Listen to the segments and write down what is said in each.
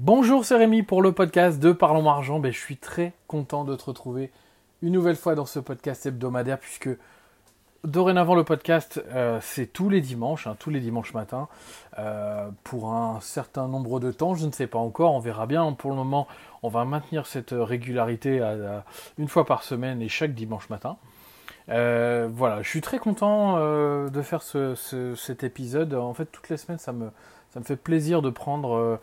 Bonjour, c'est Rémi pour le podcast de Parlons Argent. Ben, je suis très content de te retrouver une nouvelle fois dans ce podcast hebdomadaire puisque dorénavant le podcast euh, c'est tous les dimanches, hein, tous les dimanches matin euh, pour un certain nombre de temps. Je ne sais pas encore, on verra bien. Pour le moment, on va maintenir cette régularité une fois par semaine et chaque dimanche matin. Euh, voilà, je suis très content de faire cet épisode. En fait, toutes les semaines, ça me fait plaisir de prendre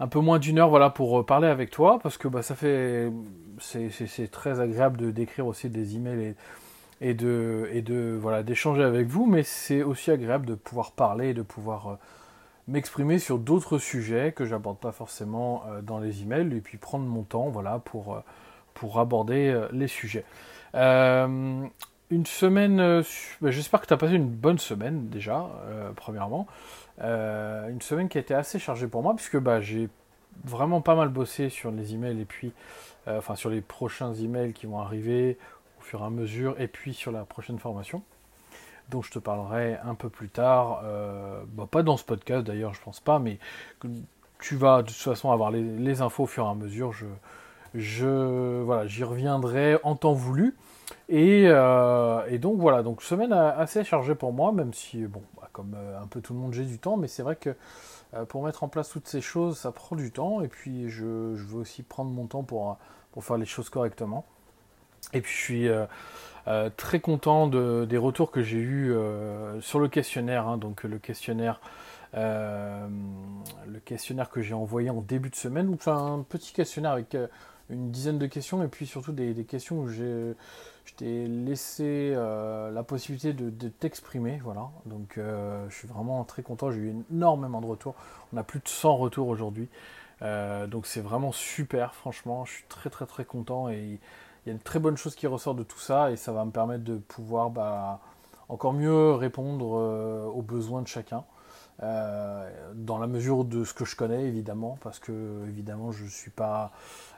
un peu moins d'une heure voilà pour euh, parler avec toi parce que bah, ça fait c'est très agréable de d'écrire aussi des emails et, de et de voilà d'échanger avec vous mais c'est aussi agréable de pouvoir parler et de pouvoir euh, m'exprimer sur d'autres sujets que j'aborde pas forcément euh, dans les emails et puis prendre mon temps voilà pour pour aborder les sujets. Une semaine bah, j'espère que tu as passé une bonne semaine déjà premièrement euh, une semaine qui a été assez chargée pour moi, puisque bah, j'ai vraiment pas mal bossé sur les emails et puis, euh, enfin, sur les prochains emails qui vont arriver au fur et à mesure, et puis sur la prochaine formation, dont je te parlerai un peu plus tard. Euh, bah, pas dans ce podcast d'ailleurs, je pense pas, mais tu vas de toute façon avoir les, infos au fur et à mesure. Je, je voilà, j'y reviendrai en temps voulu. Et, et, donc voilà, donc semaine assez chargée pour moi, même si bon, comme euh, un peu tout le monde, j'ai du temps, mais c'est vrai que euh, pour mettre en place toutes ces choses, ça prend du temps, et puis je, veux aussi prendre mon temps pour, faire les choses correctement. Et puis je suis euh, très content de, des retours que j'ai eus sur le questionnaire, hein. donc le questionnaire, le questionnaire que j'ai envoyé en début de semaine, enfin un petit questionnaire avec une dizaine de questions, et puis surtout des, questions où j'ai je t'ai laissé euh, la possibilité de, t'exprimer, voilà. Donc euh, je suis vraiment très content, j'ai eu énormément de retours. On a plus de 100 retours aujourd'hui. Euh, donc c'est vraiment super, franchement, je suis très très très content et il y a une très bonne chose qui ressort de tout ça et ça va me permettre de pouvoir bah, encore mieux répondre aux besoins de chacun. Dans la mesure de ce que je connais évidemment parce que évidemment pas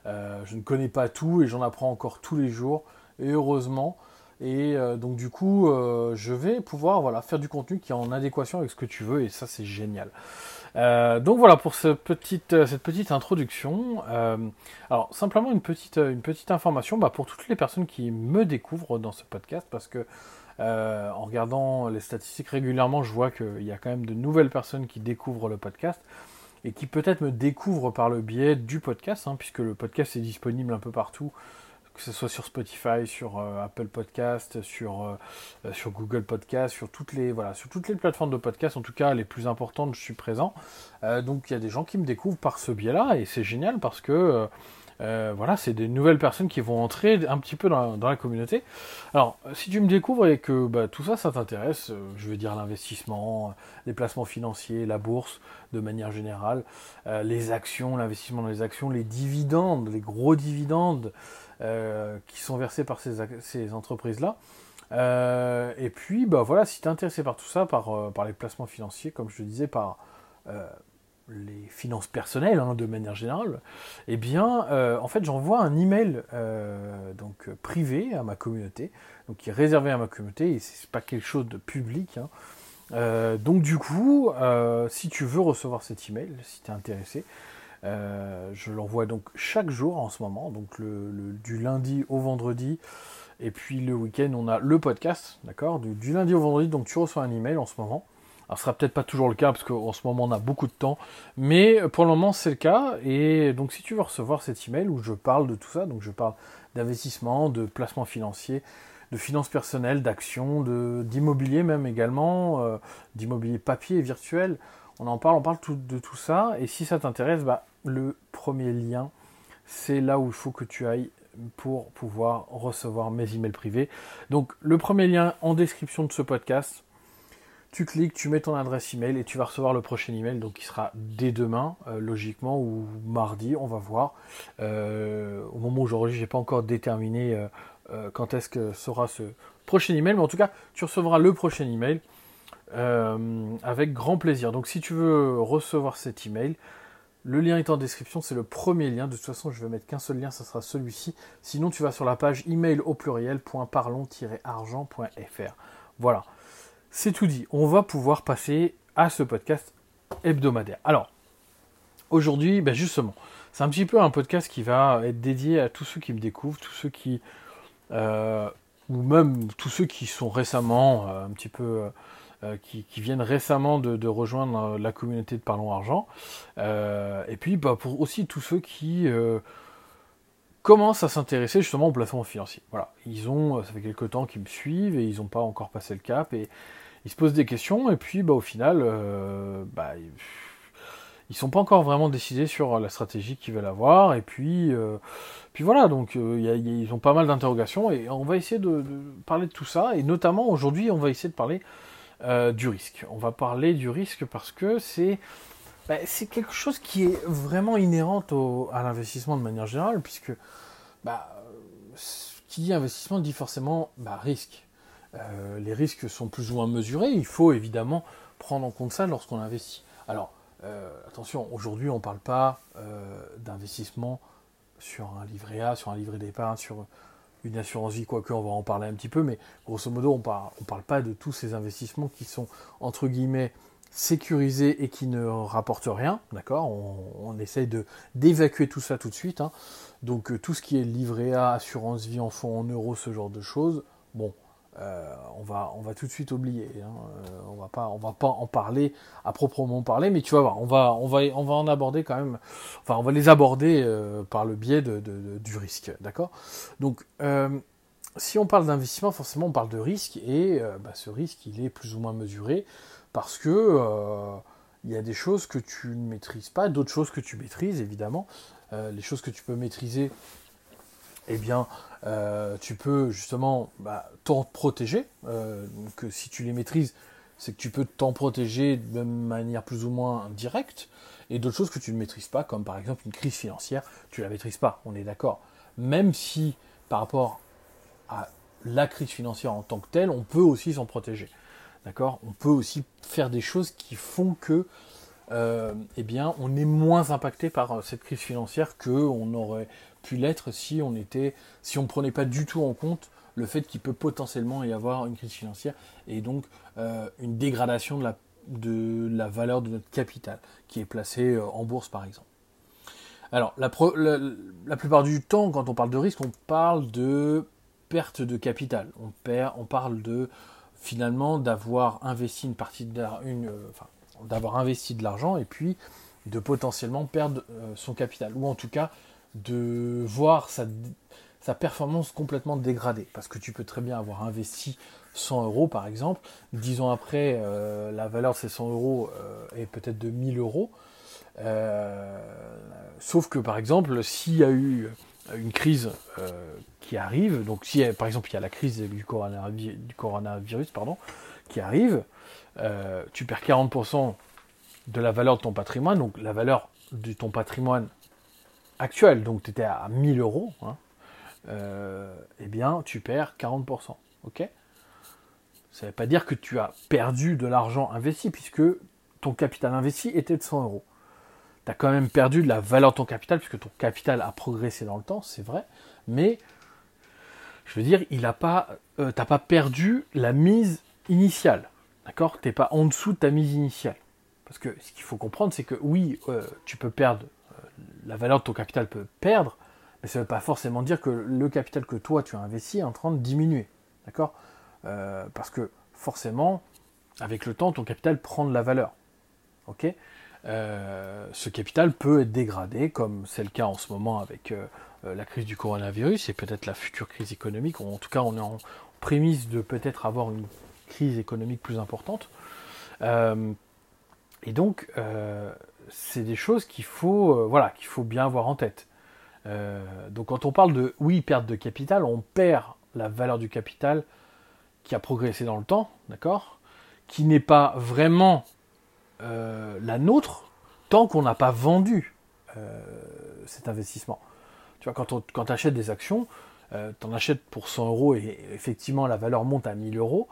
je ne connais pas tout et j'en apprends encore tous les jours et heureusement. Et euh, donc du coup, euh, je vais pouvoir voilà, faire du contenu qui est en adéquation avec ce que tu veux, et ça c'est génial. Euh, donc voilà pour cette petite, cette petite introduction. alors simplement une petite, une petite information bah, pour toutes les personnes qui me découvrent dans ce podcast, parce que en regardant les statistiques régulièrement, je vois qu'il y a quand même de nouvelles personnes qui découvrent le podcast et qui peut-être me découvrent par le biais du podcast, hein, puisque le podcast est disponible un peu partout que ce soit sur Spotify, sur euh, Apple Podcast, sur, euh, euh, sur Google Podcast, sur toutes les voilà, sur toutes les plateformes de podcast, en tout cas les plus importantes, je suis présent. donc il y a des gens qui me découvrent par ce biais-là et c'est génial parce que voilà, c'est des nouvelles personnes qui vont entrer un petit peu dans la, communauté. Alors, si tu me découvres et que bah, tout ça, ça t'intéresse, je veux dire l'investissement, les placements financiers, la bourse de manière générale, les actions, l'investissement dans les actions, les dividendes, les gros dividendes, euh, qui sont versés par ces, entreprises-là. Euh, et puis, bah voilà, si tu es intéressé par tout ça, par, euh, par les placements financiers, comme je te disais, par les finances personnelles hein, de manière générale, eh bien, en fait, j'envoie un email donc privé à ma communauté, donc qui est réservé à ma communauté, et c'est pas quelque chose de public. Hein. donc du coup, si tu veux recevoir cet email, si tu es intéressé, euh, je l'envoie donc chaque jour en ce moment, donc du lundi au vendredi. Et puis le week-end, on a le podcast, d'accord du, lundi au vendredi, donc tu reçois un email en ce moment. Alors, ce sera peut-être pas toujours le cas parce qu'en ce moment on a beaucoup de temps, mais pour le moment c'est le cas. Et donc, si tu veux recevoir cet email où je parle de tout ça, donc je parle d'investissement, de placement financier, de finances personnelles, d'actions, d'immobilier même également, euh, d'immobilier papier et virtuel. On en parle, on parle de tout ça. Et si ça t'intéresse, bah, le premier lien, c'est là où il faut que tu ailles pour pouvoir recevoir mes emails privés. Donc le premier lien en description de ce podcast, tu cliques, tu mets ton adresse email et tu vas recevoir le prochain email, donc qui sera dès demain, euh, logiquement, ou mardi, on va voir. Euh, au moment où j'enregistre, j'ai pas encore déterminé euh, quand est-ce que sera ce prochain email, mais en tout cas, tu recevras le prochain email avec grand plaisir. Donc si tu veux recevoir cet email, le lien est en description, c'est le premier lien. De toute façon, je vais mettre qu'un seul lien, ça sera celui-ci. Sinon, tu vas sur la page email au pluriel.parlons-argent.fr. Voilà, c'est tout dit. On va pouvoir passer à ce podcast hebdomadaire. Alors, aujourd'hui, ben justement, c'est un petit peu un podcast qui va être dédié à tous ceux qui me découvrent, tous ceux qui, euh, ou même tous ceux qui sont récemment euh, un petit peu, euh, qui, viennent récemment de, rejoindre la communauté de Parlons Argent, et puis bah, pour aussi tous ceux qui commencent à s'intéresser justement au placement financier. Voilà, ils ont, ça fait quelques temps qu'ils me suivent et ils n'ont pas encore passé le cap et ils se posent des questions et puis bah, au final, bah, ils sont pas encore vraiment décidés sur la stratégie qu'ils veulent avoir. Et puis, euh, puis voilà, donc euh, ils ont pas mal d'interrogations et on va essayer de, parler de tout ça. Et notamment aujourd'hui, on va essayer de parler euh, du risque. On va parler du risque parce que c'est bah, c'est quelque chose qui est vraiment inhérent à l'investissement de manière générale, puisque bah, qui dit investissement dit forcément bah, risque. Les risques sont plus ou moins mesurés. Il faut évidemment prendre en compte ça lorsqu'on investit. Alors, euh, attention, aujourd'hui, on ne parle pas euh, d'investissement sur un livret A, sur un livret d'épargne, sur une assurance vie, quoique on va en parler un petit peu, mais grosso modo, on ne parle, on parle pas de tous ces investissements qui sont, entre guillemets, sécurisés et qui ne rapportent rien, d'accord? On, essaye de d'évacuer tout ça tout de suite. Hein. Donc euh, tout ce qui est livret A, assurance vie en fonds en euros, ce genre de choses, bon, euh, on, va, on va tout de suite oublier. Hein. Euh, on va pas, on va pas en parler à proprement parler, mais tu vas voir, on va, on va, on va en aborder quand même. Enfin, on va les aborder euh, par le biais de, du risque, d'accord? Donc, si on parle d'investissement, forcément, on parle de risque et bah, ce risque, il est plus ou moins mesuré parce que il y a des choses que tu ne maîtrises pas, d'autres choses que tu maîtrises, évidemment. les choses que tu peux maîtriser, eh bien, euh, tu peux justement bah, t'en protéger. Euh, que si tu les maîtrises, c'est que tu peux t'en protéger de manière plus ou moins directe. Et d'autres choses que tu ne maîtrises pas, comme par exemple une crise financière, tu la maîtrises pas, on est d'accord. Même si par rapport à la crise financière en tant que telle, on peut aussi s'en protéger. D'accord? On peut aussi faire des choses qui font que euh, eh bien, on est moins impacté par cette crise financière qu'on aurait pu l'être si on était, si on prenait pas du tout en compte le fait qu'il peut potentiellement y avoir une crise financière et donc euh, une dégradation de la, de la valeur de notre capital qui est placé euh, en bourse par exemple. Alors la, la, plupart du temps quand on parle de risque on parle de perte de capital. On, perd, on parle de finalement d'avoir investi une partie de une, euh, enfin, d'avoir investi de l'argent et puis de potentiellement perdre son capital ou en tout cas de voir sa, performance complètement dégradée. Parce que tu peux très bien avoir investi 100 euros par exemple, dix ans après, euh, la valeur de ces 100 euros euh, est peut-être de 1000 euros. Euh, sauf que par exemple, s'il y a eu une crise qui arrive, donc si par exemple il y a la crise du coronavirus, du coronavirus pardon, qui arrive, tu perds 40% de la valeur de ton patrimoine, donc la valeur de ton patrimoine actuel, donc tu étais à 1000 euros, hein, euh, eh bien tu perds 40%. Ok? Ça ne veut pas dire que tu as perdu de l'argent investi, puisque ton capital investi était de 100 euros. Tu as quand même perdu de la valeur de ton capital, puisque ton capital a progressé dans le temps, c'est vrai, mais je veux dire, il a pas, euh, pas perdu la mise initiale. D'accord? T'es pas en dessous de ta mise initiale. Parce que ce qu'il faut comprendre, c'est que oui, euh, tu peux perdre la valeur de ton capital peut perdre, mais ça ne veut pas forcément dire que le capital que toi tu as investi est en train de diminuer. D'accord? Euh, Parce que forcément, avec le temps, ton capital prend de la valeur. Ok? Euh, ce capital peut être dégradé, comme c'est le cas en ce moment avec euh, la crise du coronavirus et peut-être la future crise économique. En tout cas, on est en prémisse de peut-être avoir une crise économique plus importante. et donc, c'est des choses qu'il faut, euh, voilà, qu'il faut bien avoir en tête. Euh, donc quand on parle de oui perte de capital, on perd la valeur du capital qui a progressé dans le temps, d'accord, qui n'est pas vraiment euh, la nôtre tant qu'on n'a pas vendu cet investissement. Quand tu achètes des actions, tu en achètes pour 100 euros et effectivement la valeur monte à 1000 euros.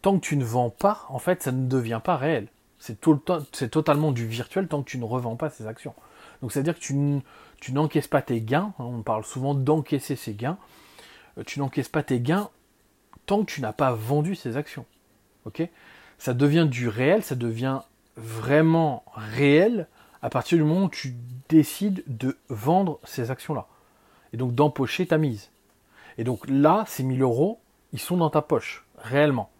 Tant que tu ne vends pas, en fait, ça ne devient pas réel. C'est totalement du virtuel tant que tu ne revends pas ces actions. Donc c'est-à-dire que tu, n'encaisses pas tes gains. Hein, on parle souvent d'encaisser ses gains. Euh, tu n'encaisses pas tes gains tant que tu n'as pas vendu ces actions. Ok? Ça devient du réel, ça devient vraiment réel à partir du moment où tu décides de vendre ces actions-là. Et donc d'empocher ta mise. Et donc là, ces 1000 euros, ils sont dans ta poche, réellement.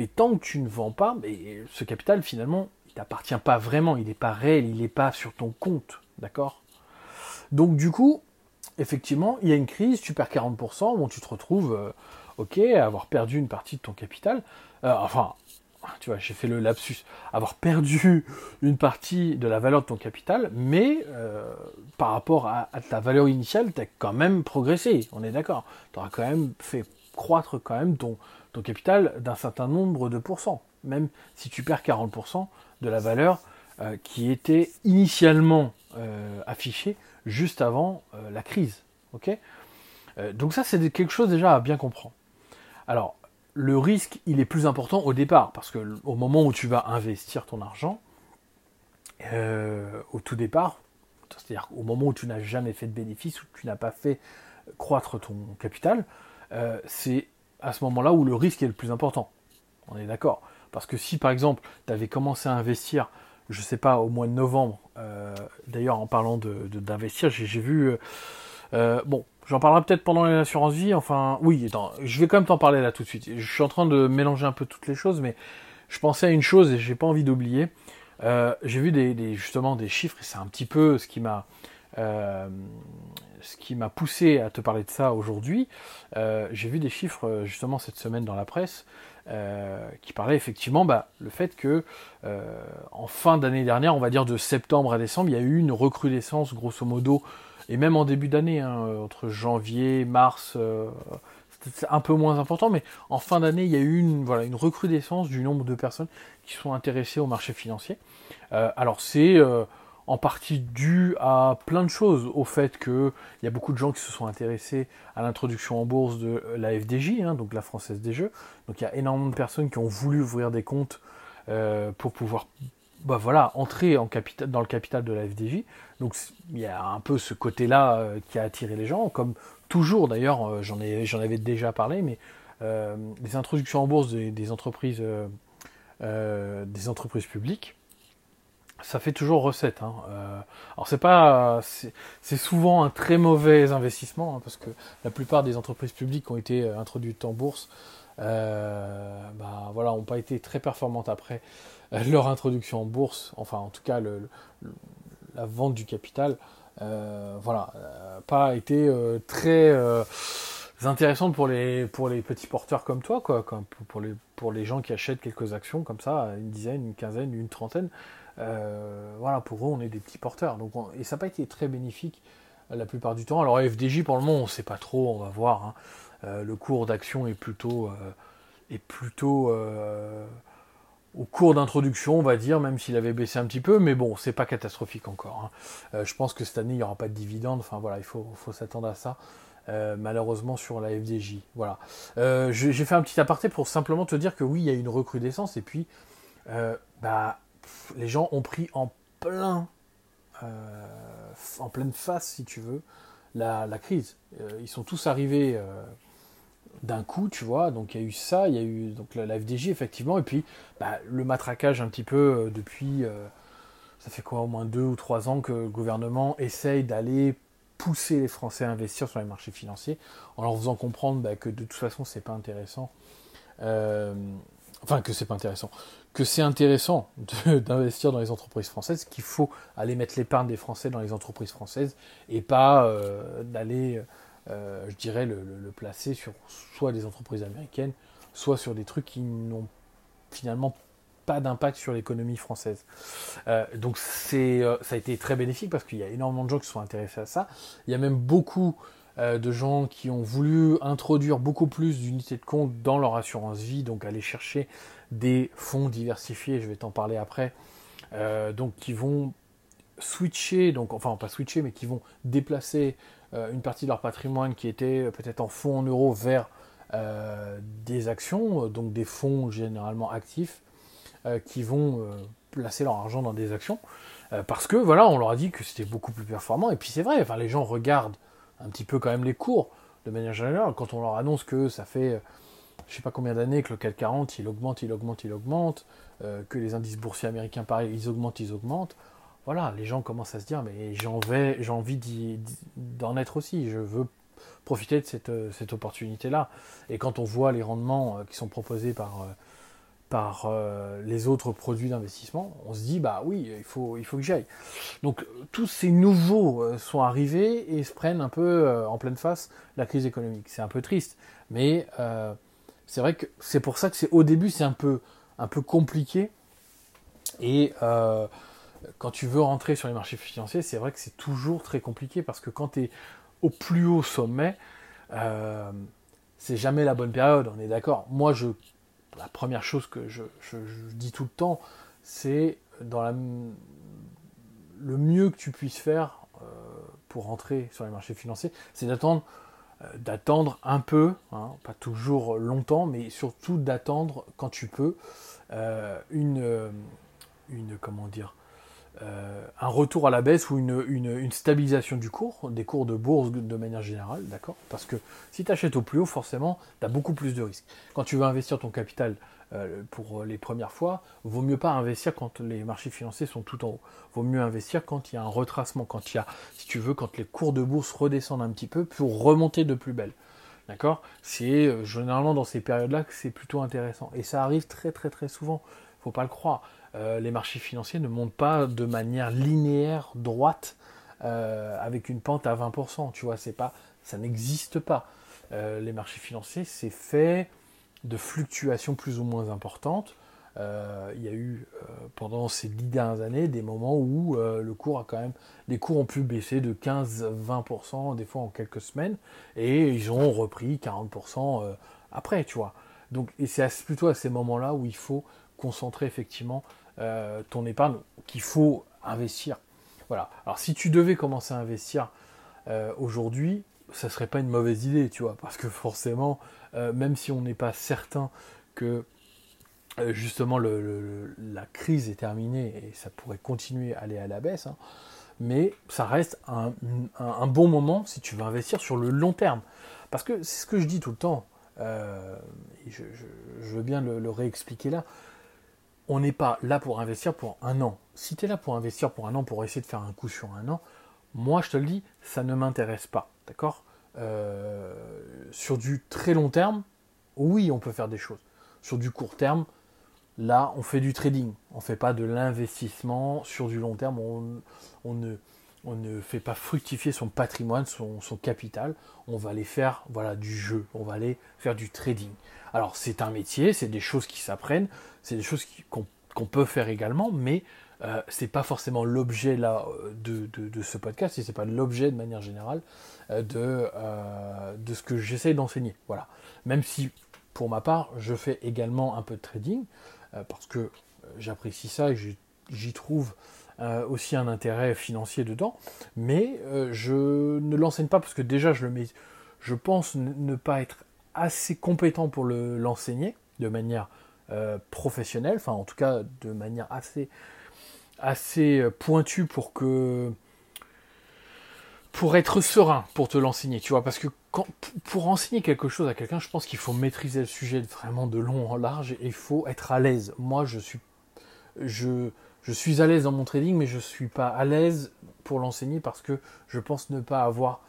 Mais tant que tu ne vends pas, mais ce capital, finalement, il t'appartient pas vraiment, il n'est pas réel, il n'est pas sur ton compte, d'accord? Donc du coup, effectivement, il y a une crise, tu perds 40%, bon, tu te retrouves, euh, ok, à avoir perdu une partie de ton capital. Euh, enfin, tu vois, j'ai fait le lapsus, avoir perdu une partie de la valeur de ton capital, mais euh, par rapport à, ta valeur initiale, tu as quand même progressé, on est d'accord. Tu auras quand même fait croître quand même ton, ton capital d'un certain nombre de pourcents, même si tu perds 40% de la valeur euh, qui était initialement euh, affichée juste avant la crise. ok? Donc ça, c'est quelque chose déjà à bien comprendre. Alors, le risque, il est plus important au départ, parce que au moment où tu vas investir ton argent, euh, au tout départ, c'est-à-dire au moment où tu n'as jamais fait de bénéfice, où tu n'as pas fait croître ton capital, euh, c'est à ce moment-là où le risque est le plus important. On est d'accord Parce que si par exemple, tu avais commencé à investir, je sais pas, au mois de novembre, euh, d'ailleurs en parlant d'investir, de, j'ai vu, bon, J'en parlerai peut-être pendant l'assurance vie. Enfin, oui, je vais quand même t'en parler là tout de suite. Je suis en train de mélanger un peu toutes les choses, mais je pensais à une chose et j'ai pas envie d'oublier. Euh, j'ai vu des, justement des chiffres et c'est un petit peu ce qui m'a euh, ce qui m'a poussé à te parler de ça aujourd'hui. Euh, j'ai vu des chiffres justement cette semaine dans la presse qui parlaient effectivement bah, le fait que en fin d'année dernière, on va dire de septembre à décembre, il y a eu une recrudescence grosso modo et même en début d'année, hein, euh, entre janvier, mars, euh, c'est un peu moins important, mais en fin d'année, il y a eu une, recrudescence du nombre de personnes qui sont intéressées au marché financier. Euh, alors c'est en partie dû à plein de choses, au fait qu'il y a beaucoup de gens qui se sont intéressés à l'introduction en bourse de la FDJ, hein, donc la Française des Jeux. Donc il y a énormément de personnes qui ont voulu ouvrir des comptes pour pouvoir bah voilà, entrer en capital, dans le capital de la FDJ. Donc il y a un peu ce côté-là euh, qui a attiré les gens, comme toujours d'ailleurs, euh, j'en ai j'en avais déjà parlé, mais euh, les introductions en bourse des, entreprises des entreprises publiques, ça fait toujours recette. Hein. alors c'est pas, c'est souvent un très mauvais investissement hein, parce que la plupart des entreprises publiques qui ont été introduites en bourse, bah voilà, n'ont pas été très performantes après leur introduction en bourse, enfin en tout cas le, la vente du capital, euh, voilà, euh, pas été euh, très intéressante pour les, pour les petits porteurs comme toi, quoi, comme pour, les, pour les gens qui achètent quelques actions comme ça, une dizaine, une quinzaine, une trentaine. Voilà, pour eux, on est des petits porteurs. Donc, et ça n'a pas été très bénéfique la plupart du temps. Alors, FDJ, pour le moment, on ne sait pas trop, on va voir. Hein. le cours d'action est plutôt, est plutôt au cours d'introduction, on va dire, même s'il avait baissé un petit peu, mais bon, c'est pas catastrophique encore. Hein. Euh, je pense que cette année, il n'y aura pas de dividendes, enfin voilà, il faut, s'attendre à ça. Euh, malheureusement sur la FDJ. Voilà. Euh, j'ai fait un petit aparté pour simplement te dire que oui, il y a une recrudescence et puis bah, les gens ont pris en plein, en pleine face, si tu veux, la, crise. ils sont tous arrivés d'un coup, tu vois. Donc il y a eu ça, il y a eu donc la, FDJ effectivement, et puis bah, le matraquage un petit peu euh, depuis, euh, ça fait quoi, au moins deux ou trois ans que le gouvernement essaye d'aller pousser les Français à investir sur les marchés financiers, en leur faisant comprendre bah, que de toute façon c'est pas intéressant. Euh, enfin que c'est pas intéressant, que c'est intéressant d'investir dans les entreprises françaises, qu'il faut aller mettre l'épargne des Français dans les entreprises françaises et pas d'aller euh, je dirais, le, placer sur soit des entreprises américaines, soit sur des trucs qui n'ont finalement pas d'impact sur l'économie française. Euh, donc c'est, euh, ça a été très bénéfique parce qu'il y a énormément de gens qui sont intéressés à ça. Il y a même beaucoup de gens qui ont voulu introduire beaucoup plus d'unités de compte dans leur assurance vie, donc aller chercher des fonds diversifiés, je vais t'en parler après, donc qui vont switcher, donc enfin pas switcher, mais qui vont déplacer euh, une partie de leur patrimoine qui était euh, peut-être en fonds en euros vers euh, des actions, donc des fonds généralement actifs, qui vont placer leur argent dans des actions, parce que voilà, on leur a dit que c'était beaucoup plus performant, et puis c'est vrai, enfin, les gens regardent un petit peu quand même les cours, de manière générale, quand on leur annonce que ça fait je sais pas combien d'années que le CAC 40 il augmente, il augmente, il augmente, que les indices boursiers américains pareil, ils augmentent, ils augmentent. voilà, les gens commencent à se dire, mais j'ai envie d'en être aussi, je veux profiter de cette, cette opportunité-là. Et quand on voit les rendements qui sont proposés par par euh, les autres produits d'investissement, on se dit bah oui, il faut, il faut que j'aille. Donc tous ces nouveaux euh, sont arrivés et se prennent un peu euh, en pleine face la crise économique. C'est un peu triste, mais c'est vrai que c'est pour ça que c'est au début c'est un peu, un peu compliqué. Et quand tu veux rentrer sur les marchés financiers, c'est vrai que c'est toujours très compliqué parce que quand tu es au plus haut sommet, c'est jamais la bonne période, on est d'accord. Moi, je la première chose que je, dis tout le temps, c'est dans la, le mieux que tu puisses faire euh, pour rentrer sur les marchés financiers, c'est d'attendre euh, d'attendre un peu, hein, pas toujours longtemps, mais surtout d'attendre quand tu peux euh, une, une comment dire euh, un retour à la baisse ou une, stabilisation du cours, des cours de bourse de manière générale, d'accord? Parce que si tu achètes au plus haut, forcément, tu as beaucoup plus de risques. Quand tu veux investir ton capital euh, pour les premières fois, vaut mieux pas investir quand les marchés financiers sont tout en haut. Vaut mieux investir quand il y a un retracement, quand il y a, si tu veux, quand les cours de bourse redescendent un petit peu pour remonter de plus belle. D'accord? C'est euh, généralement dans ces périodes-là que c'est plutôt intéressant. Et ça arrive très très très souvent. Faut pas le croire. Euh, les marchés financiers ne montent pas de manière linéaire, droite, euh, avec une pente à 20%. Tu vois, c'est pas, ça n'existe pas. Euh, les marchés financiers, c'est fait de fluctuations plus ou moins importantes. il y a eu pendant ces dix dernières années des moments où le cours a quand même, les cours ont pu baisser de 15-20% des fois en quelques semaines et ils ont repris 40% après, tu vois. Donc, et c'est plutôt à ces moments-là où il faut concentrer effectivement euh, ton épargne qu'il faut investir. Voilà. Alors si tu devais commencer à investir euh, aujourd'hui, ça serait pas une mauvaise idée, tu vois, parce que forcément, euh, même si on n'est pas certain que justement la crise est terminée et ça pourrait continuer à aller à la baisse, hein, mais ça reste un, bon moment si tu veux investir sur le long terme. Parce que c'est ce que je dis tout le temps, je, veux bien le réexpliquer là, on n'est pas là pour investir pour un an. Si tu es là pour investir pour un an, pour essayer de faire un coup sur un an, moi je te le dis, ça ne m'intéresse pas. D'accord? Euh, Sur du très long terme, oui, on peut faire des choses. Sur du court terme, là, on fait du trading. On ne fait pas de l'investissement. Sur du long terme, on, ne, fait pas fructifier son patrimoine, son, capital. On va aller faire voilà, du jeu. On va aller faire du trading. Alors, c'est un métier, c'est des choses qui s'apprennent c'est des choses qu'on peut faire également, mais euh, c'est pas forcément l'objet là euh, de, ce podcast et c'est pas l'objet de manière générale euh, de, de ce que j'essaye d'enseigner. Voilà. Même si pour ma part je fais également un peu de trading parce que j'apprécie ça et j'y trouve aussi un intérêt financier dedans, mais je ne l'enseigne pas parce que déjà je le mets, je pense ne pas être assez compétent pour l'enseigner de manière euh, professionnel, enfin en tout cas de manière assez, assez euh, pointue pour que pour être serein pour te l'enseigner, tu vois, parce que quand, pour enseigner quelque chose à quelqu'un, je pense qu'il faut maîtriser le sujet vraiment de long en large et il faut être à l'aise. Moi, je suis, je, je suis à l'aise dans mon trading, mais je ne suis pas à l'aise pour l'enseigner parce que je pense ne pas avoir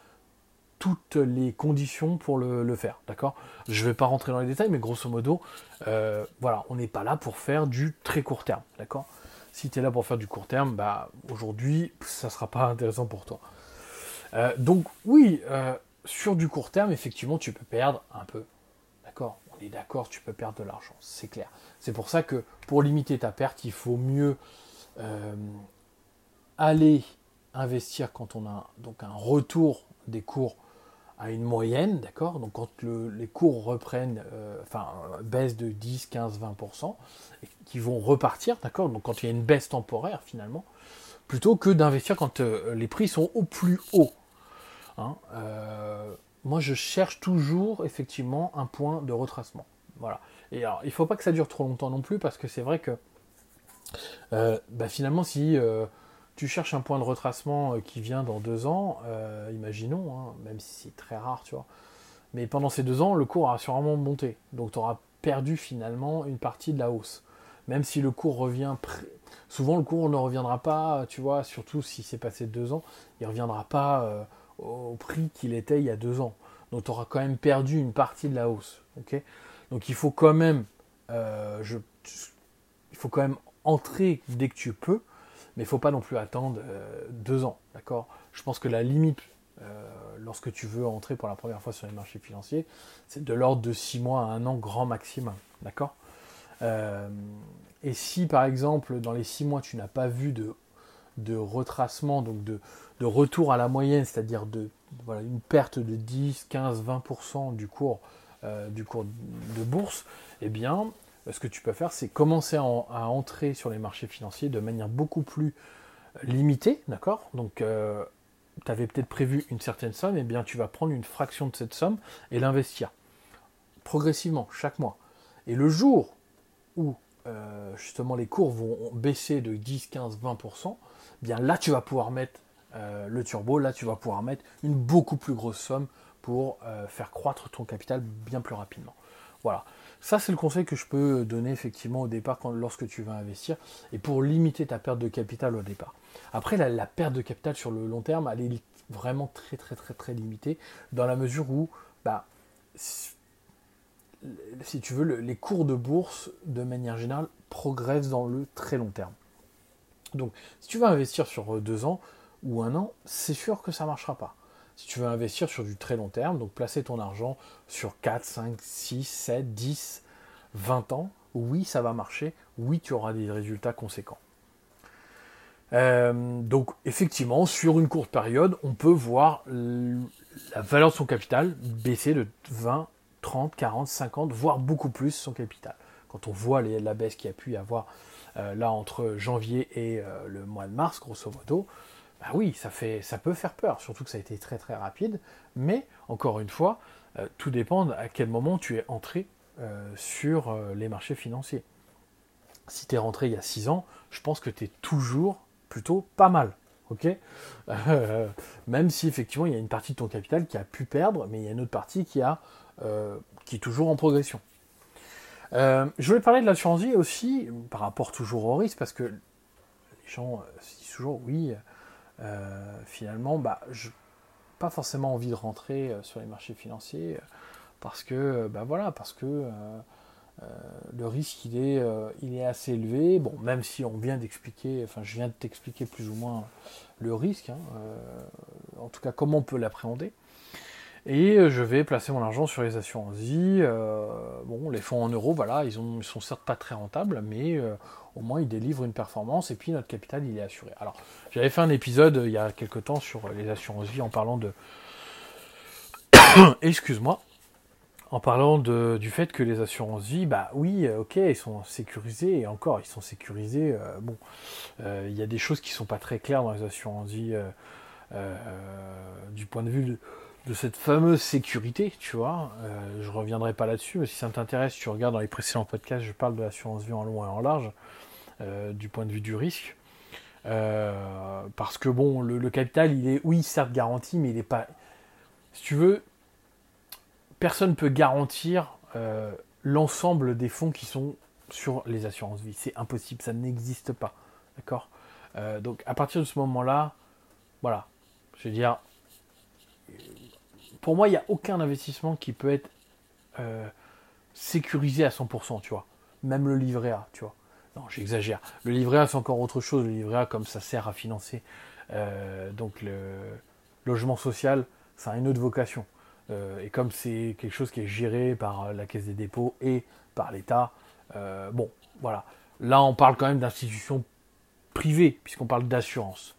toutes les conditions pour le, faire, d'accord? Je ne vais pas rentrer dans les détails, mais grosso modo, euh, voilà, on n'est pas là pour faire du très court terme, d'accord? Si tu es là pour faire du court terme, bah aujourd'hui, ça ne sera pas intéressant pour toi. Euh, donc oui, euh, sur du court terme, effectivement, tu peux perdre un peu, d'accord? On est d'accord, tu peux perdre de l'argent, c'est clair. C'est pour ça que pour limiter ta perte, il faut mieux aller investir quand on a donc un retour des cours à une moyenne, d'accord? Donc quand les cours reprennent, euh, enfin, baisse de 10, 15, 20%, et qui vont repartir, d'accord? Donc quand il y a une baisse temporaire finalement, plutôt que d'investir quand euh, les prix sont au plus haut. Hein, euh, moi, je cherche toujours effectivement un point de retracement. Voilà. Et alors, il ne faut pas que ça dure trop longtemps non plus, parce que c'est vrai que bah, finalement, si tu cherches un point de retracement euh, qui vient dans deux ans, euh, imaginons, hein, même si c'est très rare, tu vois. Mais pendant ces deux ans, le cours a sûrement monté. Donc tu auras perdu finalement une partie de la hausse. même si le cours revient, souvent le cours ne reviendra pas, tu vois, surtout si c'est passé deux ans, il reviendra pas euh, au prix qu'il était il y a deux ans. Donc tu auras quand même perdu une partie de la hausse. ok? Donc il faut quand même, euh, je, il faut quand même entrer dès que tu peux, mais il ne faut pas non plus attendre euh, deux ans. D'accord? Je pense que la limite lorsque tu veux entrer pour la première fois sur les marchés financiers, c'est de l'ordre de six mois à un an grand maximum. D'accord? Euh, et si par exemple dans les 6 mois tu n'as pas vu de, de retracement, donc de, de, retour à la moyenne, c'est-à-dire de voilà, une perte de 10, 15, 20% du cours, euh, du cours de bourse, eh bien ce que tu peux faire c'est commencer à, entrer sur les marchés financiers de manière beaucoup plus limitée, d'accord? Donc euh, tu avais peut-être prévu une certaine somme, et eh bien tu vas prendre une fraction de cette somme et l'investir progressivement chaque mois. Et le jour où euh, justement les cours vont baisser de 10, 15, 20%, bien là tu vas pouvoir mettre euh, le turbo, là tu vas pouvoir mettre une beaucoup plus grosse somme pour euh, faire croître ton capital bien plus rapidement. Voilà, ça c'est le conseil que je peux donner effectivement au départ lorsque tu vas investir et pour limiter ta perte de capital au départ. Après la, perte de capital sur le long terme, elle est vraiment très très très très limitée dans la mesure où bah, si tu veux, les cours de bourse, de manière générale, progressent dans le très long terme. Donc, si tu veux investir sur euh, deux ans ou un an, c'est sûr que ça ne marchera pas. Si tu veux investir sur du très long terme, donc placer ton argent sur 4, 5, 6, 7, 10, 20 ans, oui, ça va marcher, oui, tu auras des résultats conséquents. Euh, donc effectivement, sur une courte période, on peut voir la valeur de son capital baisser de 20 30, 40, 50, voire beaucoup plus son capital. Quand on voit la baisse qu'il y a pu y avoir euh, là entre janvier et euh, le mois de mars, grosso modo, bah oui, ça, peut faire peur, surtout que ça a été très très rapide. Mais encore une fois, euh, tout dépend à quel moment tu es entré sur les marchés financiers. Si tu es rentré il y a 6 ans, je pense que tu es toujours plutôt pas mal. même si effectivement il y a une partie de ton capital qui a pu perdre, mais il y a une autre partie qui euh, qui est toujours en progression. Euh, je voulais parler de l'assurance vie aussi, par rapport toujours au risque, parce que les gens euh, se disent toujours oui, finalement, bah, je pas forcément envie de rentrer sur les marchés financiers, parce que, bah voilà, parce que le risque il est, il est assez élevé. Bon, même si on vient d'expliquer, enfin, je viens de t'expliquer plus ou moins le risque, hein, en tout cas comment on peut l'appréhender. Et euh, je vais placer mon argent sur les assurances vie. Euh, bon, les fonds en euros, voilà, ils, ont, sont certes pas très rentables, mais euh, au moins ils délivrent une performance et puis notre capital il est assuré. Alors, j'avais fait un épisode il y a quelque temps sur les assurances vie en parlant de. Excuse-moi. En parlant de, du fait que les assurances vie, bah oui, ok, ils sont sécurisés, et encore, ils sont sécurisés. bon, il y a des choses qui sont pas très claires dans les assurances vie du point de vue de de cette fameuse sécurité, tu vois. Euh, je reviendrai pas là-dessus, mais si ça t'intéresse, tu regardes dans les précédents podcasts, je parle de l'assurance vie en long et en large, euh, du point de vue du risque. Euh, parce que bon, le, capital, il est, oui, certes garanti, mais il n'est pas. Si tu veux, personne ne peut garantir l'ensemble des fonds qui sont sur les assurances vie. C'est impossible, ça n'existe pas. D'accord? Donc à partir de ce moment-là, voilà. Je veux dire, pour moi, il n'y a aucun investissement qui peut être euh, sécurisé à 100%, tu vois. Même le livret A, tu vois. Non, j'exagère. Le livret A, c'est encore autre chose. Le livret A, comme ça sert à financer euh, donc le logement social, ça a une autre vocation. Euh, et comme c'est quelque chose qui est géré par la Caisse des dépôts et par l'État, bon, voilà. Là, on parle quand même d'institutions privées, puisqu'on parle d'assurance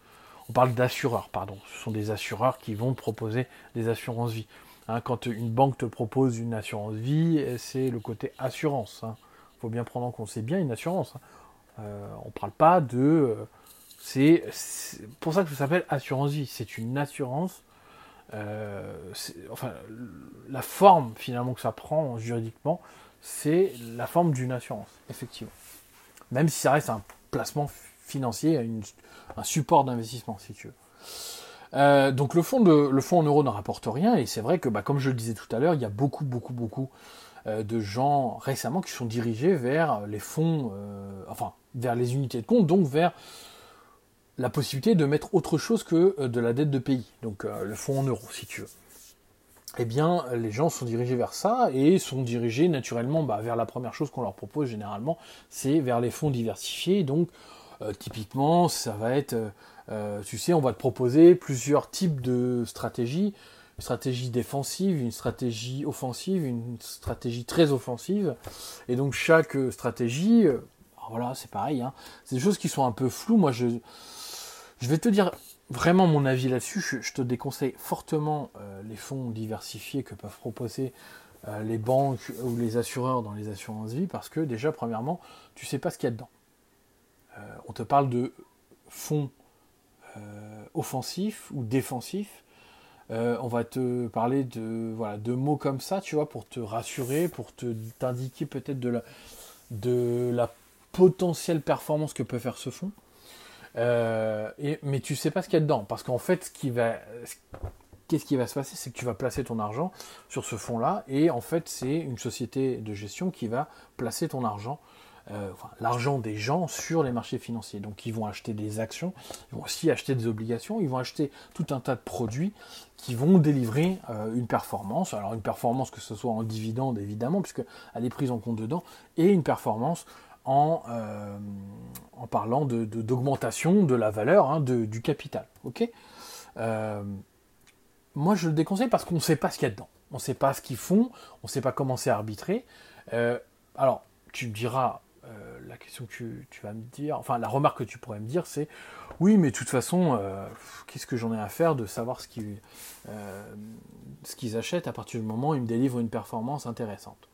on parle d'assureurs, pardon. Ce sont des assureurs qui vont proposer des assurances vie. Hein, quand une banque te propose une assurance vie, c'est le côté assurance. Il hein. faut bien prendre en compte, c'est bien une assurance. Hein. Euh, on ne parle pas de... Euh, c'est pour ça que ça s'appelle assurance vie. C'est une assurance. Euh, enfin, la forme finalement que ça prend juridiquement, c'est la forme d'une assurance, effectivement. Même si ça reste un placement financier, un support d'investissement, si tu veux. Euh, donc le fonds, de, le fonds en euros ne rapporte rien, et c'est vrai que, bah, comme je le disais tout à l'heure, il y a beaucoup, beaucoup, beaucoup de gens récemment qui sont dirigés vers les fonds, enfin vers les unités de compte, donc vers la possibilité de mettre autre chose que de la dette de pays, donc le fonds en euros si tu veux eh bien, les gens sont dirigés vers ça et sont dirigés naturellement bah, vers la première chose qu'on leur propose généralement, c'est vers les fonds diversifiés. Donc, euh, typiquement, ça va être, euh, euh, tu sais, on va te proposer plusieurs types de stratégies. Une stratégie défensive, une stratégie offensive, une stratégie très offensive. Et donc, chaque stratégie, voilà, c'est pareil. Hein. c'est des choses qui sont un peu floues. Moi, je, je vais te dire vraiment mon avis là-dessus, je, te déconseille fortement les fonds diversifiés que peuvent proposer les banques ou les assureurs dans les assurances vie parce que déjà, premièrement, tu sais pas ce qu'il y a dedans. Euh, on te parle de fonds offensifs ou défensifs. on va te parler de, voilà, de mots comme ça, tu vois, pour te rassurer, pour te t'indiquer peut-être de la, de la potentielle performance que peut faire ce fonds. Euh, et, mais tu sais pas ce qu'il y a dedans. Parce qu'en fait, qui va, qu'est-ce qui va se passer C'est que tu vas placer ton argent sur ce fonds-là. Et en fait, c'est une société de gestion qui va placer ton argent. Euh, l'argent des gens sur les marchés financiers. Donc ils vont acheter des actions, ils vont aussi acheter des obligations, ils vont acheter tout un tas de produits qui vont délivrer euh, une performance. Alors une performance que ce soit en dividende évidemment, puisque elle est prise en compte dedans, et une performance en, euh, en parlant d'augmentation de, de, la valeur hein, du capital. moi, je le déconseille parce qu'on ne sait pas ce qu'il y a dedans. On ne sait pas ce qu'ils font, on ne sait pas comment c'est arbitré. Alors, tu me diras, la question que tu, vas me dire, enfin, la remarque que tu pourrais me dire, c'est oui, mais de toute façon, qu'est-ce que j'en ai à faire de savoir ce qu'ils achètent à partir du moment où ils me délivrent une performance intéressante?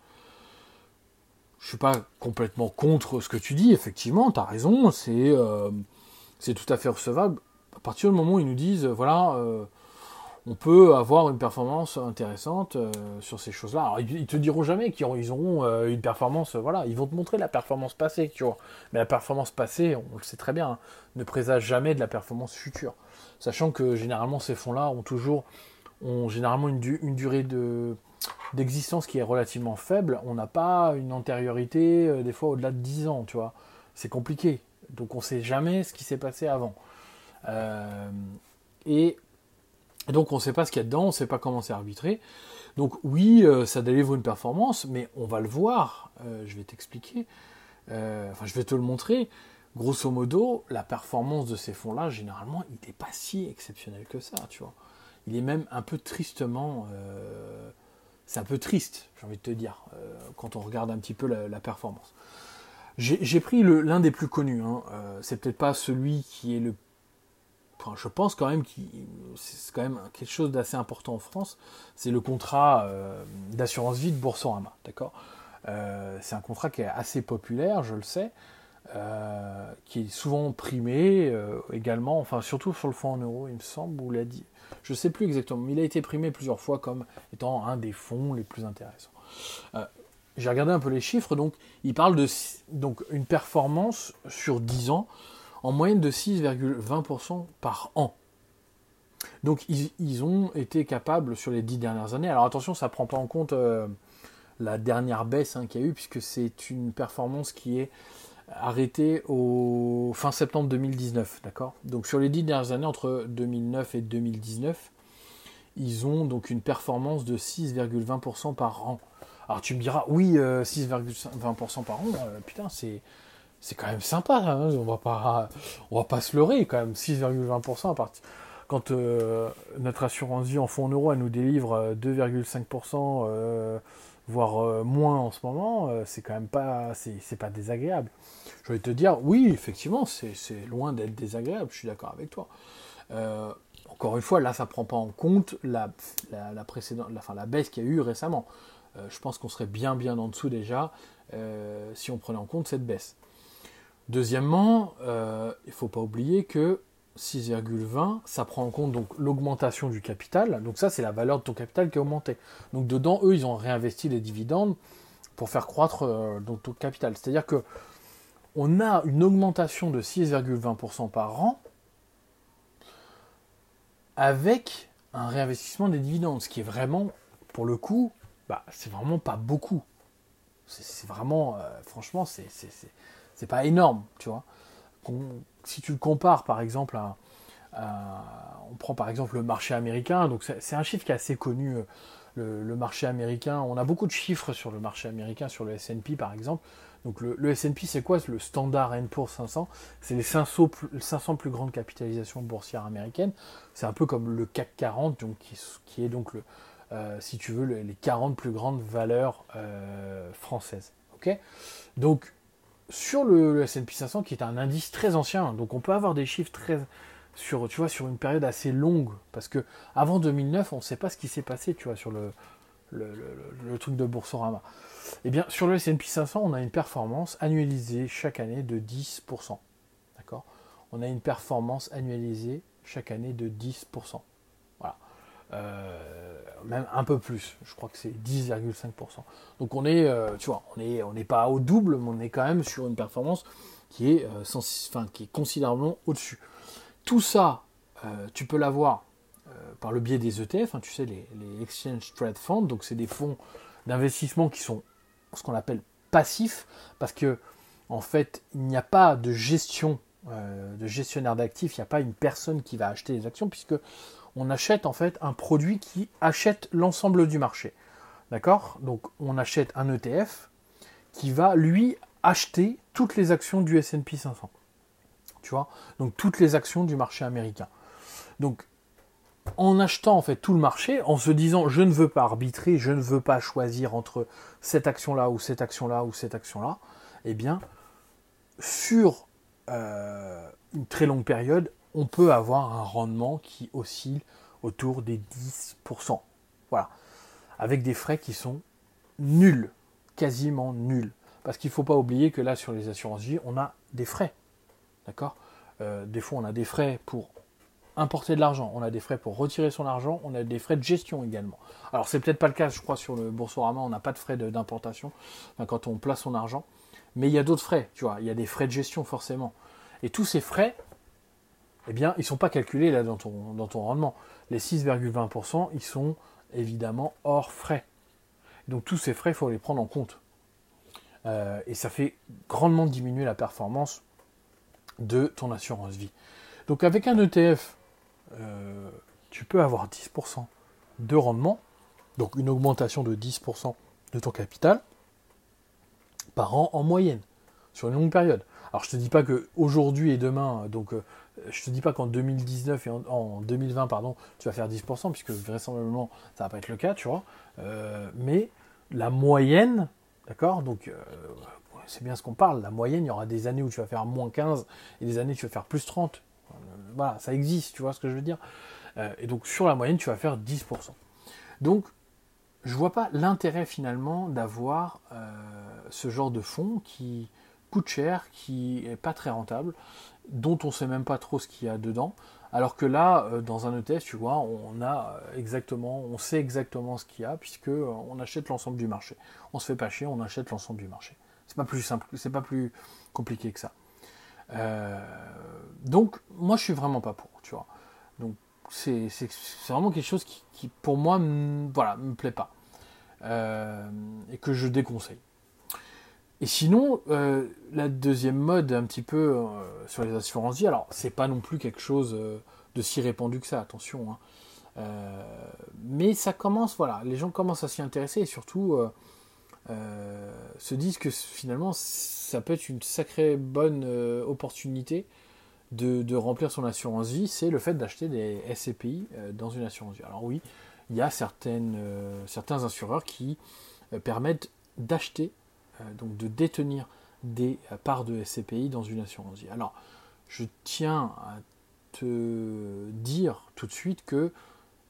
Je suis pas complètement contre ce que tu dis, effectivement, tu as raison, euh, c'est tout à fait recevable. À partir du moment où ils nous disent, voilà, euh, on peut avoir une performance intéressante euh, sur ces choses-là. Alors, ils, te diront jamais qu'ils auront une performance, voilà, ils vont te montrer la performance passée, tu vois. Mais la performance passée, on le sait très bien, hein, ne présage jamais de la performance future. Sachant que généralement, ces fonds-là ont toujours, ont généralement une durée de d'existence qui est relativement faible, on n'a pas une antériorité euh, des fois au-delà de 10 ans, tu vois. C'est compliqué. Donc on ne sait jamais ce qui s'est passé avant. Euh, donc on ne sait pas ce qu'il y a dedans, on ne sait pas comment c'est arbitré. Donc oui, euh, ça délivre une performance, mais on va le voir, je vais t'expliquer, enfin je vais te le montrer. Grosso modo, la performance de ces fonds-là, généralement, il n'est pas si exceptionnel que ça, tu vois. Il est même un peu tristement c'est un peu triste, j'ai envie de te dire, euh, quand on regarde un petit peu la, performance. J'ai pris l'un des plus connus. Hein. Euh, c'est peut-être pas celui qui est le. Je pense quand même que c'est quand même quelque chose d'assez important en France. C'est le contrat euh, d'assurance vie de Boursorama, d'accord? C'est un contrat qui est assez populaire, je le sais, qui est souvent primé également, enfin surtout sur le fonds en euros, il me semble, ou l'a dit. Je ne sais plus exactement, mais il a été primé plusieurs fois comme étant un des fonds les plus intéressants. Euh, j'ai regardé un peu les chiffres, donc il parle de donc, une performance sur 10 ans en moyenne de 6,20% par an. Donc ils, ont été capables sur les 10 dernières années, alors attention, ça ne prend pas en compte euh, la dernière baisse hein, qu'il y a eu, puisque c'est une performance qui est arrêté au fin septembre 2019, d'accord? Donc sur les dix dernières années, entre 2009 et 2019, ils ont donc une performance de 6,20% par an. Alors tu me diras, oui, 6,20% euh, par an, euh, putain, c'est c'est quand même sympa, hein, on va pas on va pas se leurrer quand même, 6,20% à partir quand euh, notre assurance vie en fonds en euros elle nous délivre 2,5% voire euh, moins en ce moment, euh, c'est quand même pas, c'est pas désagréable. Je vais te dire, oui, effectivement, c'est loin d'être désagréable, je suis d'accord avec toi. Euh, encore une fois, là, ça prend pas en compte la, la, précédente, la, la baisse qu'il y a eu récemment. je pense qu'on serait bien, bien en dessous déjà si on prenait en compte cette baisse. Deuxièmement, il ne faut pas oublier que 6,20, ça prend en compte donc l'augmentation du capital. Donc ça, c'est la valeur de ton capital qui a augmenté. Donc dedans, eux, ils ont réinvesti les dividendes pour faire croître euh, ton capital. C'est-à-dire que on a une augmentation de 6,20% par an avec un réinvestissement des dividendes, ce qui est vraiment, pour le coup, bah, c'est vraiment pas beaucoup. C'est vraiment, franchement, c'est pas énorme, tu vois. Si tu le compares par exemple à, on prend par exemple le marché américain, donc c'est un chiffre qui est assez connu, le, marché américain. On a beaucoup de chiffres sur le marché américain, sur le S&P par exemple. Donc le, S&P c'est quoi? Le standard Poor's 500, c'est les 500 plus, 500 plus grandes capitalisations boursières américaines. C'est un peu comme le CAC 40, donc, qui, est donc le, euh, si tu veux, les 40 plus grandes valeurs euh, françaises. Ok? Donc sur le, S&P 500, qui est un indice très ancien, donc on peut avoir des chiffres très sur, tu vois, sur une période assez longue, parce que avant 2009, on ne sait pas ce qui s'est passé, tu vois, sur le, le, truc de Boursorama. Eh bien, sur le S&P 500, on a une performance annualisée chaque année de 10%. D'accord? On a une performance annualisée chaque année de 10%. Euh, même un peu plus. Je crois que c'est 10,5%. Donc on est, euh, tu vois, on n'est pas au double, mais on est quand même sur une performance qui est, euh, enfin, qui est considérablement au-dessus. Tout ça, tu peux l'avoir par le biais des ETF, hein, tu sais, les, Exchange Trade Funds, donc c'est des fonds d'investissement qui sont ce qu'on appelle passifs, parce que en fait, il n'y a pas de gestion, de gestionnaire d'actifs, il n'y a pas une personne qui va acheter les actions, puisque on achète en fait un produit qui achète l'ensemble du marché. D'accord? Donc on achète un ETF qui va lui acheter toutes les actions du S&P 500 tu vois, donc toutes les actions du marché américain. Donc, en achetant en fait tout le marché, en se disant je ne veux pas arbitrer, je ne veux pas choisir entre cette action-là ou cette action-là ou cette action-là, eh bien, sur euh, une très longue période, on peut avoir un rendement qui oscille autour des 10%. Voilà. Avec des frais qui sont nuls, quasiment nuls. Parce qu'il ne faut pas oublier que là, sur les assurances vie, on a des frais. D'accord? Euh, Des fois, on a des frais pour importer de l'argent, on a des frais pour retirer son argent, on a des frais de gestion également. Alors, c'est peut-être pas le cas, je crois, sur le Boursorama, on n'a pas de frais d'importation quand on place son argent. Mais il y a d'autres frais, tu vois, il y a des frais de gestion forcément. Et tous ces frais, eh bien, ils ne sont pas calculés là dans ton, rendement. Les 6,20%, ils sont évidemment hors frais. Donc tous ces frais, il faut les prendre en compte. Euh, et ça fait grandement diminuer la performance de ton assurance vie. Donc avec un ETF, euh, tu peux avoir 10% de rendement, donc une augmentation de 10% de ton capital par an en moyenne, sur une longue période. Alors je te dis pas que aujourd'hui et demain, donc euh, je te dis pas qu'en 2019 et en, 2020, pardon, tu vas faire 10%, puisque vraisemblablement ça va pas être le cas, tu vois. Euh, mais la moyenne, d'accord, donc c'est bien ce qu'on parle. La moyenne, il y aura des années où tu vas faire moins 15 et des années où tu vas faire plus 30. Voilà, ça existe, tu vois ce que je veux dire. Euh, et donc sur la moyenne, tu vas faire 10%. Donc, je vois pas l'intérêt finalement d'avoir euh, ce genre de fonds qui coûte cher, qui est pas très rentable, dont on sait même pas trop ce qu'il y a dedans. Alors que là, euh, dans un ETF, tu vois, on a exactement, on sait exactement ce qu'il y a puisque on achète l'ensemble du marché. On se fait pas chier, on achète l'ensemble du marché. C'est pas plus simple, c'est pas plus compliqué que ça. Euh, donc, moi, je suis vraiment pas pour, tu vois. Donc, c'est vraiment quelque chose qui, pour moi, voilà, me plaît pas. Euh, et que je déconseille. Et sinon, euh, la deuxième mode, un petit peu sur les assurances vie, alors, c'est pas non plus quelque chose de si répandu que ça, attention. Hein. mais ça commence, voilà, les gens commencent à s'y intéresser et surtout euh, se disent que finalement ça peut être une sacrée bonne euh, opportunité de, remplir son assurance vie, c'est le fait d'acheter des SCPI euh, dans une assurance vie. Alors oui, il y a certains assureurs qui permettent d'acheter, donc de détenir des parts de SCPI dans une assurance vie. Alors, je tiens à te dire tout de suite que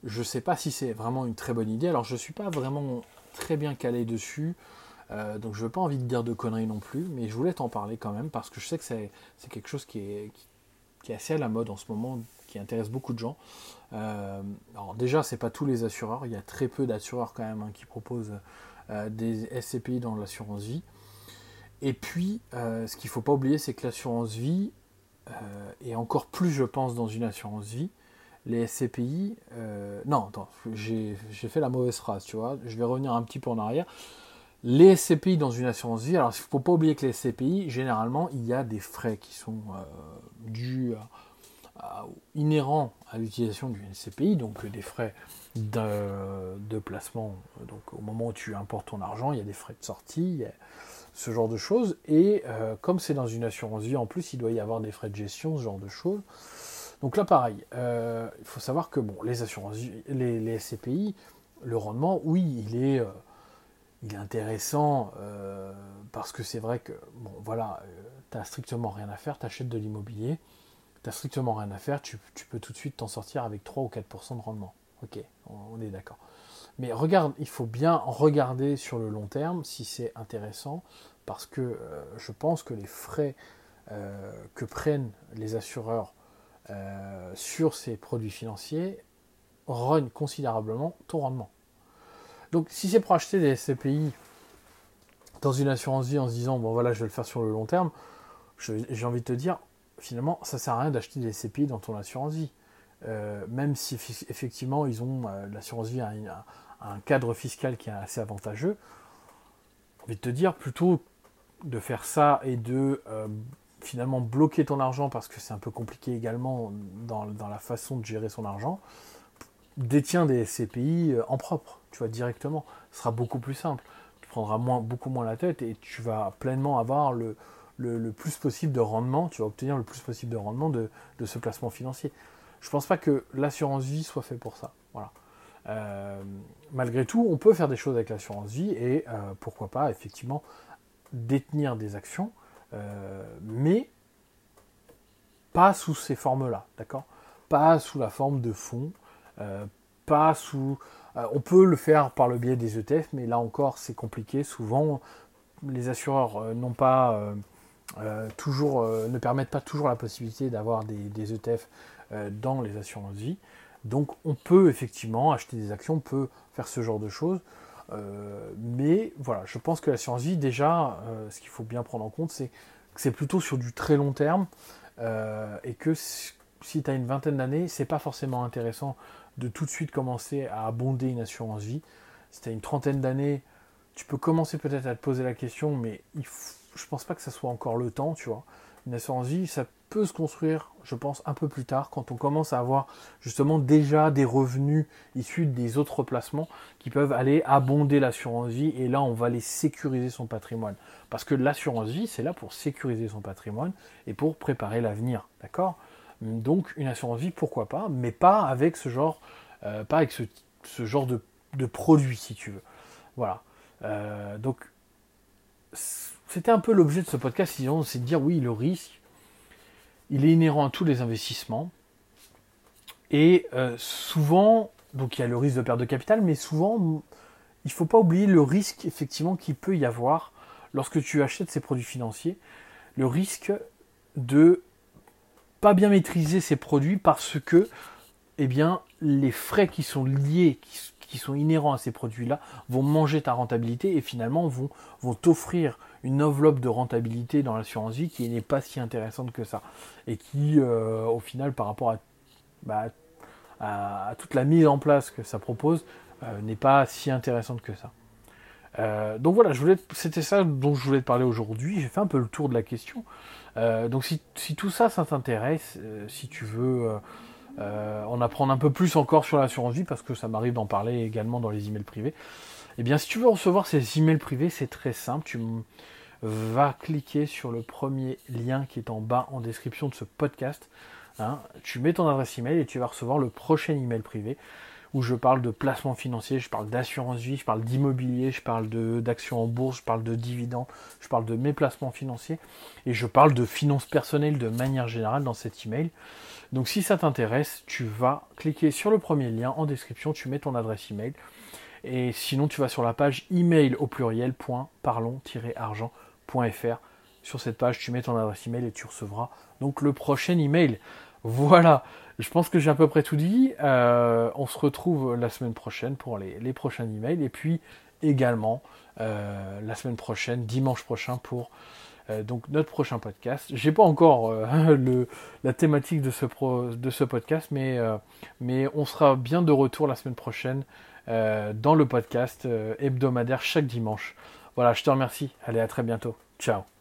je ne sais pas si c'est vraiment une très bonne idée. Alors, je ne suis pas vraiment très bien calé dessus. Euh, donc je n'ai pas envie de dire de conneries non plus, mais je voulais t'en parler quand même parce que je sais que c'est, quelque chose qui est, assez à la mode en ce moment, qui intéresse beaucoup de gens. Euh, alors déjà, c'est pas tous les assureurs, il y a très peu d'assureurs quand même hein, qui proposent euh, des SCPI dans l'assurance vie. Et puis, ce qu'il ne faut pas oublier, c'est que l'assurance vie, et encore plus je pense dans une assurance vie, les SCPI. Euh, non, attends, j'ai fait la mauvaise phrase, tu vois. Je vais revenir un petit peu en arrière. Les SCPI dans une assurance vie, alors il ne faut pas oublier que les SCPI, généralement, il y a des frais qui sont dus inhérents à l'utilisation du SCPI, donc des frais de, placement. Donc au moment où tu importes ton argent, il y a des frais de sortie, ce genre de choses. Et euh, comme c'est dans une assurance vie, en plus, il doit y avoir des frais de gestion, ce genre de choses. Donc là, pareil, euh, il faut savoir que bon, les assurances, les, SCPI, le rendement, oui, il est, euh, il est intéressant parce que c'est vrai que, bon, voilà, tu n'as strictement rien à faire, tu achètes de l'immobilier, tu n'as strictement rien à faire, tu, tu peux tout de suite t'en sortir avec 3 ou 4% de rendement. Ok, on est d'accord. Mais regarde, il faut bien regarder sur le long terme si c'est intéressant, parce que euh, je pense que les frais euh, que prennent les assureurs euh, sur ces produits financiers rognent considérablement ton rendement. Donc si c'est pour acheter des SCPI dans une assurance vie en se disant bon voilà je vais le faire sur le long terme, j'ai envie de te dire finalement ça sert à rien d'acheter des SCPI dans ton assurance vie. Euh, même si effectivement ils ont euh, l'assurance vie a, un cadre fiscal qui est assez avantageux, de te dire plutôt de faire ça et de euh, finalement bloquer ton argent parce que c'est un peu compliqué également dans, la façon de gérer son argent, détiens des SCPI en propre, tu vois, directement. Ce sera beaucoup plus simple. Tu prendras beaucoup moins la tête et tu vas pleinement avoir le, le, plus possible de rendement, tu vas obtenir le plus possible de rendement de, de ce placement financier. Je pense pas que l'assurance vie soit fait pour ça. Voilà. Euh, malgré tout, on peut faire des choses avec l'assurance vie et euh, pourquoi pas effectivement détenir des actions, euh, mais pas sous ces formes-là, d'accord? Pas sous la forme de fonds, pas sous. on peut le faire par le biais des ETF, mais là encore c'est compliqué. Souvent, les assureurs n'ont pas toujours, ne permettent pas toujours la possibilité d'avoir des, ETF euh, dans les assurances vie. Donc on peut effectivement acheter des actions, on peut faire ce genre de choses. Euh, mais voilà, je pense que l'assurance vie, déjà, euh, ce qu'il faut bien prendre en compte, c'est que c'est plutôt sur du très long terme et que si tu as une vingtaine d'années, c'est pas forcément intéressant de tout de suite commencer à abonder une assurance vie. Si tu as une trentaine d'années, tu peux commencer peut-être à te poser la question, mais il je pense pas que ça soit encore le temps, tu vois. Une assurance vie, ça peut se construire, je pense, un peu plus tard, quand on commence à avoir justement déjà des revenus issus des autres placements qui peuvent aller abonder l'assurance vie, et là on va aller sécuriser son patrimoine. Parce que l'assurance vie, c'est là pour sécuriser son patrimoine et pour préparer l'avenir, d'accord? Donc une assurance vie, pourquoi pas, mais pas avec ce genre, euh, pas avec ce, genre de, produit, si tu veux. Voilà. Euh, donc c'était un peu l'objet de ce podcast, c'est de dire oui, le risque, il est inhérent à tous les investissements. Et euh, souvent, donc il y a le risque de perte de capital, mais souvent, il ne faut pas oublier le risque effectivement qu'il peut y avoir lorsque tu achètes ces produits financiers. Le risque de pas bien maîtriser ces produits parce que eh bien, les frais qui sont liés, qui, sont inhérents à ces produits-là, vont manger ta rentabilité et finalement vont t'offrir une enveloppe de rentabilité dans l'assurance vie qui n'est pas si intéressante que ça. Et qui, euh, au final, par rapport bah, à, toute la mise en place que ça propose, euh, n'est pas si intéressante que ça. Euh, donc voilà, c'était ça dont je voulais te parler aujourd'hui. J'ai fait un peu le tour de la question. donc si, si, tout ça, ça t'intéresse, si tu veux en apprendre un peu plus encore sur l'assurance vie, parce que ça m'arrive d'en parler également dans les emails privés, eh bien, si tu veux recevoir ces emails privés, c'est très simple. Tu vas cliquer sur le premier lien qui est en bas en description de ce podcast. Hein. tu mets ton adresse email et tu vas recevoir le prochain email privé où je parle de placement financier, je parle d'assurance vie, je parle d'immobilier, je parle d'actions en bourse, je parle de dividendes, je parle de mes placements financiers et je parle de finances personnelles de manière générale dans cet email. Donc si ça t'intéresse, tu vas cliquer sur le premier lien en description, tu mets ton adresse email et sinon, tu vas sur la page email au pluriel argentfr Sur cette page, tu mets ton adresse email et tu recevras donc le prochain email. Voilà, je pense que j'ai à peu près tout dit. Euh, on se retrouve la semaine prochaine pour les, prochains emails. Et puis également euh, la semaine prochaine, dimanche prochain, pour euh, donc notre prochain podcast. J'ai pas encore la thématique de ce, podcast, mais, on sera bien de retour la semaine prochaine dans le podcast euh, hebdomadaire chaque dimanche. Voilà, je te remercie. Allez, à très bientôt. Ciao.